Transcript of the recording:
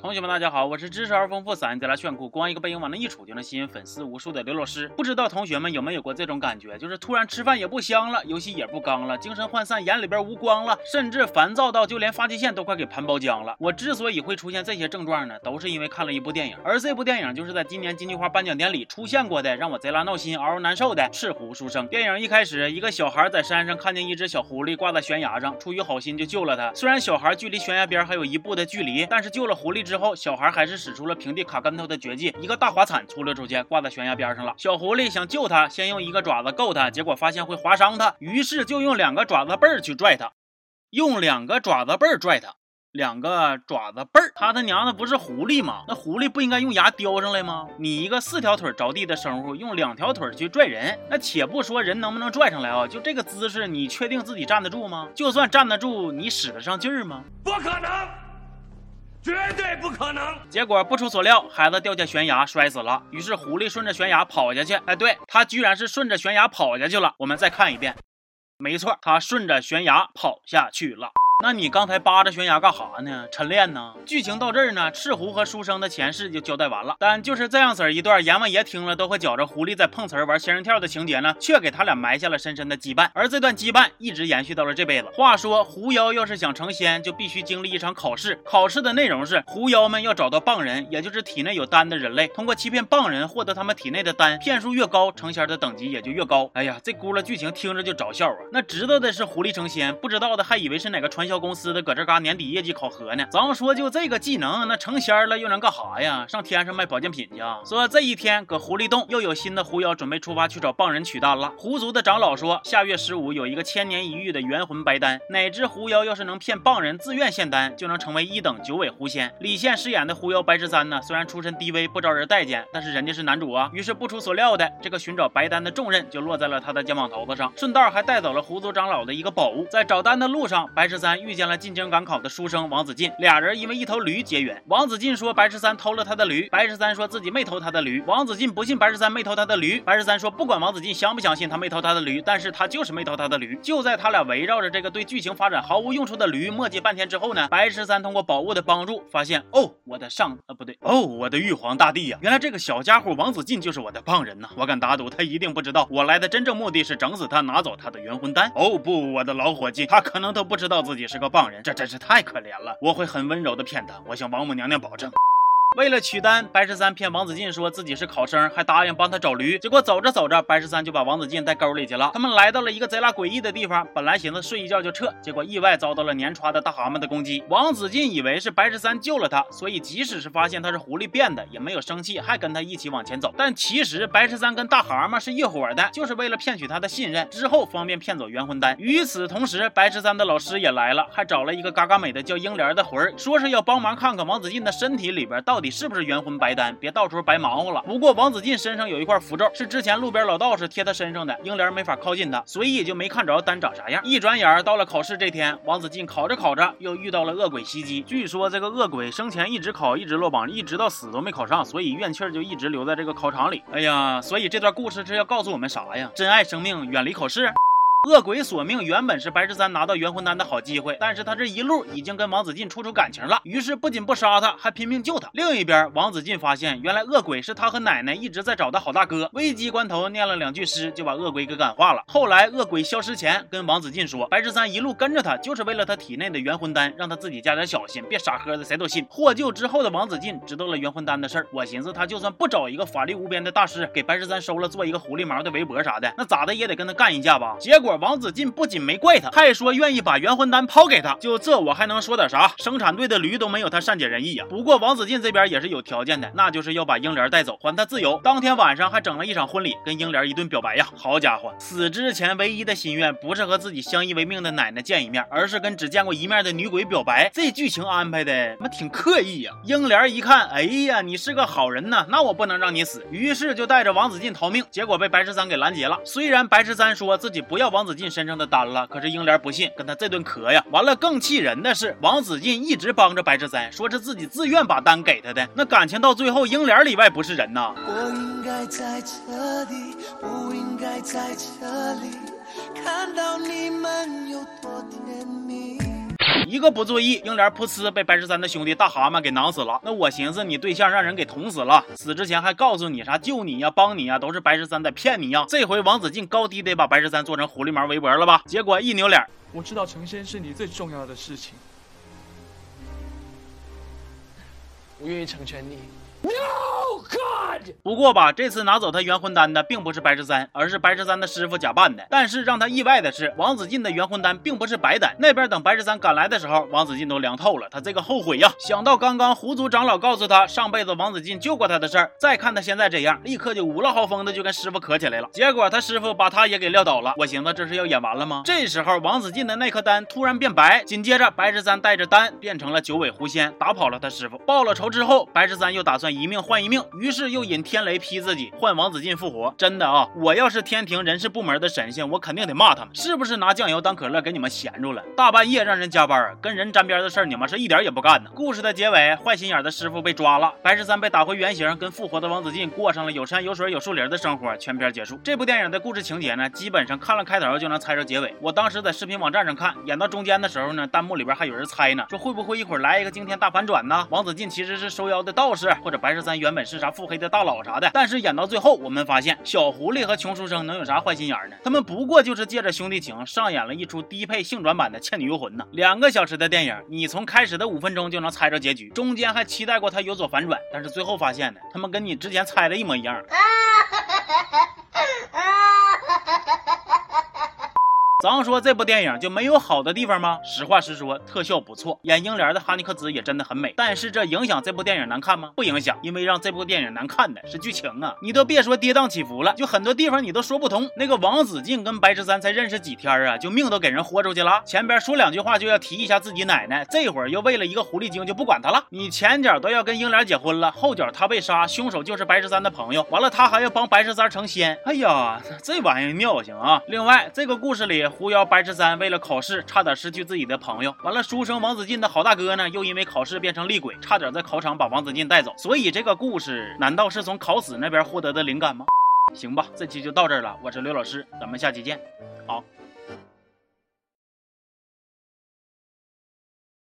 同学们，大家好，我是知识而丰富、嗓音贼拉炫酷、光一个背影往那一杵就能吸引粉丝无数的刘老师。不知道同学们有没有过这种感觉，就是突然吃饭也不香了，游戏也不刚了，精神涣散，眼里边无光了，甚至烦躁到就连发际线都快给盘包浆了。我之所以会出现这些症状呢，都是因为看了一部电影，而这部电影就是在今年金菊花颁奖典礼出现过的，让我贼拉闹心、嗷嗷难受的《赤狐书生》。电影一开始，一个小孩在山上看见一只小狐狸挂在悬崖上，出于好心就救了它。虽然小孩距离悬崖边还有一步的距离，但是救了狐狸之后，小孩还是。使出了平地卡跟头的绝技，一个大滑铲出溜出去，挂在悬崖边上了。小狐狸想救他，先用一个爪子够他，结果发现会划伤他，于是就用两个爪子背儿去拽他，用两个爪子背儿拽他，两个爪子背儿。他他娘的不是狐狸吗？那狐狸不应该用牙叼上来吗？你一个四条腿着地的生物，用两条腿去拽人，那且不说人能不能拽上来啊，就这个姿势，你确定自己站得住吗？就算站得住，你使得上劲儿吗？不可能。绝对不可能！结果不出所料，孩子掉下悬崖摔死了。于是狐狸顺着悬崖跑下去。哎，对，它居然是顺着悬崖跑下去了。我们再看一遍，没错，它顺着悬崖跑下去了。那你刚才扒着悬崖干哈呢？晨练呢？剧情到这儿呢，赤狐和书生的前世就交代完了。但就是这样子一段阎王爷听了都会觉着狐狸在碰瓷儿玩仙人跳的情节呢，却给他俩埋下了深深的羁绊。而这段羁绊一直延续到了这辈子。话说狐妖要是想成仙，就必须经历一场考试。考试的内容是狐妖们要找到棒人，也就是体内有丹的人类，通过欺骗棒人获得他们体内的丹，骗术越高，成仙的等级也就越高。哎呀，这轱辘剧情听着就着笑啊！那知道的是狐狸成仙，不知道的还以为是哪个传销公司的搁这嘎年底业绩考核呢。咱们说就这个技能，那成仙了又能干哈呀？上天上卖保健品去啊？说这一天搁狐狸洞又有新的狐妖准备出发去找棒人取丹了。狐族的长老说，下月十五有一个千年一遇的元魂白丹，哪只狐妖要是能骗棒人自愿献丹，就能成为一等九尾狐仙。李现饰演的狐妖白十三呢，虽然出身低微不招人待见，但是人家是男主啊。于是不出所料的，这个寻找白丹的重任就落在了他的肩膀头子上，顺道还带走了狐族长老的一个宝物。在找丹的路上，白十三遇见了进京赶。考的书生王子进，俩人因为一头驴结缘。王子进说白十三偷了他的驴，白十三说自己没偷他的驴。王子进不信白十三没偷他的驴，白十三说不管王子进相不相信他没偷他的驴，但是他就是没偷他的驴。就在他俩围绕着这个对剧情发展毫无用处的驴磨叽半天之后呢，白十三通过宝物的帮助发现，哦，我的上啊不对，哦，我的玉皇大帝呀，原来这个小家伙王子进就是我的棒人呐！我敢打赌他一定不知道我来的真正目的是整死他，拿走他的元魂丹。哦不，我的老伙计，他可能都不知道自己是个棒人，这真是太可怜了。我会很温柔的骗他，我向王母娘娘保证。为了取丹，白十三骗王子进说自己是考生，还答应帮他找驴。结果走着走着，白十三就把王子进带沟里去了。他们来到了一个贼拉诡异的地方，本来寻思睡一觉就撤，结果意外遭到了年歘的大蛤蟆的攻击。王子进以为是白十三救了他，所以即使是发现他是狐狸变的，也没有生气，还跟他一起往前走。但其实白十三跟大蛤蟆是一伙的，就是为了骗取他的信任，之后方便骗走元魂丹。与此同时，白十三的老师也来了，还找了一个嘎嘎美的叫英莲的魂，说是要帮忙看看王子进的身体里边到到底是不是元魂。白丹，别到时候白忙活了。不过王子进身上有一块符咒，是之前路边老道士贴他身上的，英莲没法靠近他，所以也就没看着丹长啥样。一转眼到了考试这天，王子进考着考着又遇到了恶鬼袭击。据说这个恶鬼生前一直考，一直落榜，一直到死都没考上，所以怨气就一直留在这个考场里。哎呀，所以这段故事是要告诉我们啥呀？珍爱生命，远离考试。恶鬼索命原本是白十三拿到元魂丹的好机会，但是他这一路已经跟王子进处出感情了，于是不仅不杀他，还拼命救他。另一边，王子进发现原来恶鬼是他和奶奶一直在找的好大哥，危急关头念了两句诗，就把恶鬼给感化了。后来恶鬼消失前，跟王子进说，白十三一路跟着他，就是为了他体内的元魂丹，让他自己加点小心，别傻呵的谁都信。获救之后的王子进知道了元魂丹的事儿，我寻思他就算不找一个法力无边的大师给白十三收了，做一个狐狸毛的围脖啥的，那咋的也得跟他干一架吧。结果王子进不。仅没怪他，还说愿意把元魂丹抛给他。就这，我还能说点啥？生产队的驴都没有他善解人意呀。不过王子进这边也是有条件的，那就是要把英莲带走，还他自由。当天晚上还整了一场婚礼，跟英莲一顿表白呀。好家伙，死之前唯一的心愿不是和自己相依为命的奶奶见一面，而是跟只见过一面的女鬼表白。这剧情安排的妈挺刻意呀。英莲一看，哎呀，你是个好人呐，那我不能让你死。于是就带着王子进逃命，结果被白十三给拦截了。虽然白十三说自己不要王王子进身上的丹。了，可是英莲不信，跟他这顿磕呀。完了，更气人的是，王子进一直帮着白十三，说是自己自愿把丹给他的。那感情到最后，英莲里外不是人呐。我应该在这里，不应该在这里，看到你。一个不注意，英莲噗呲被白十三的兄弟大蛤蟆给囊死了。那我寻思你对象让人给捅死了，死之前还告诉你啥救你呀、帮你呀，都是白十三在骗你呀。这回王子敬高低得把白十三做成狐狸毛围脖了吧？结果一扭脸，我知道成仙是你最重要的事情，我愿意成全你。不过吧，这次拿走他元魂丹的并不是白十三，而是白十三的师傅假扮的。但是让他意外的是，王子进的元魂丹并不是白丹。那边等白十三赶来的时候，王子进都凉透了，他这个后悔呀！想到刚刚狐族长老告诉他上辈子王子进救过他的事儿，再看他现在这样，立刻就无了豪风的就跟师傅磕起来了。结果他师傅把他也给撂倒了。我寻思这是要演完了吗？这时候王子进的那颗丹突然变白，紧接着白十三带着丹变成了九尾狐仙，打跑了他师傅。报了仇之后，白十三又打算一命换一命，于是又引天雷劈自己，换王子进复活。真的啊，我要是天庭人事部门的神仙，我肯定得骂他们，是不是拿酱油当可乐给你们闲住了？大半夜让人加班，跟人沾边的事儿，你们是一点也不干呢。故事的结尾，坏心眼的师傅被抓了，白十三被打回原形，跟复活的王子进过上了有山有水有树林的生活。全片结束。这部电影的故事情节呢，基本上看了开头就能猜着结尾。我当时在视频网站上看，演到中间的时候呢，弹幕里边还有人猜呢，说会不会一会儿来一个惊天大反转呢？王子进其实是收妖的道士，或者白十三原本是啥腹黑的大大佬啥的。但是演到最后，我们发现小狐狸和穷书生能有啥坏心眼呢？他们不过就是借着兄弟情上演了一出低配性转版的《倩女幽魂》呢。两个小时的电影，你从开始的五分钟就能猜着结局，中间还期待过他有所反转，但是最后发现呢，他们跟你之前猜的一模一样。啊 咱说这部电影就没有好的地方吗？实话实说，特效不错，演英莲的哈尼克孜也真的很美。但是这影响这部电影难看吗？不影响，因为让这部电影难看的是剧情啊！你都别说跌宕起伏了，就很多地方你都说不通。那个王子敬跟白十三才认识几天啊，就命都给人豁出去了。前边说两句话就要提一下自己奶奶，这会儿又为了一个狐狸精就不管他了。你前脚都要跟英莲结婚了，后脚他被杀，凶手就是白十三的朋友，完了他还要帮白十三成仙。哎呀，这玩意妙行啊！另外，这个故事里。狐妖白十三为了考试，差点失去自己的朋友。完了，书生王子进的好大哥呢，又因为考试变成厉鬼，差点在考场把王子进带走。所以这个故事难道是从考死那边获得的灵感吗？行吧，这期就到这儿了。我是刘老师，咱们下期见。好。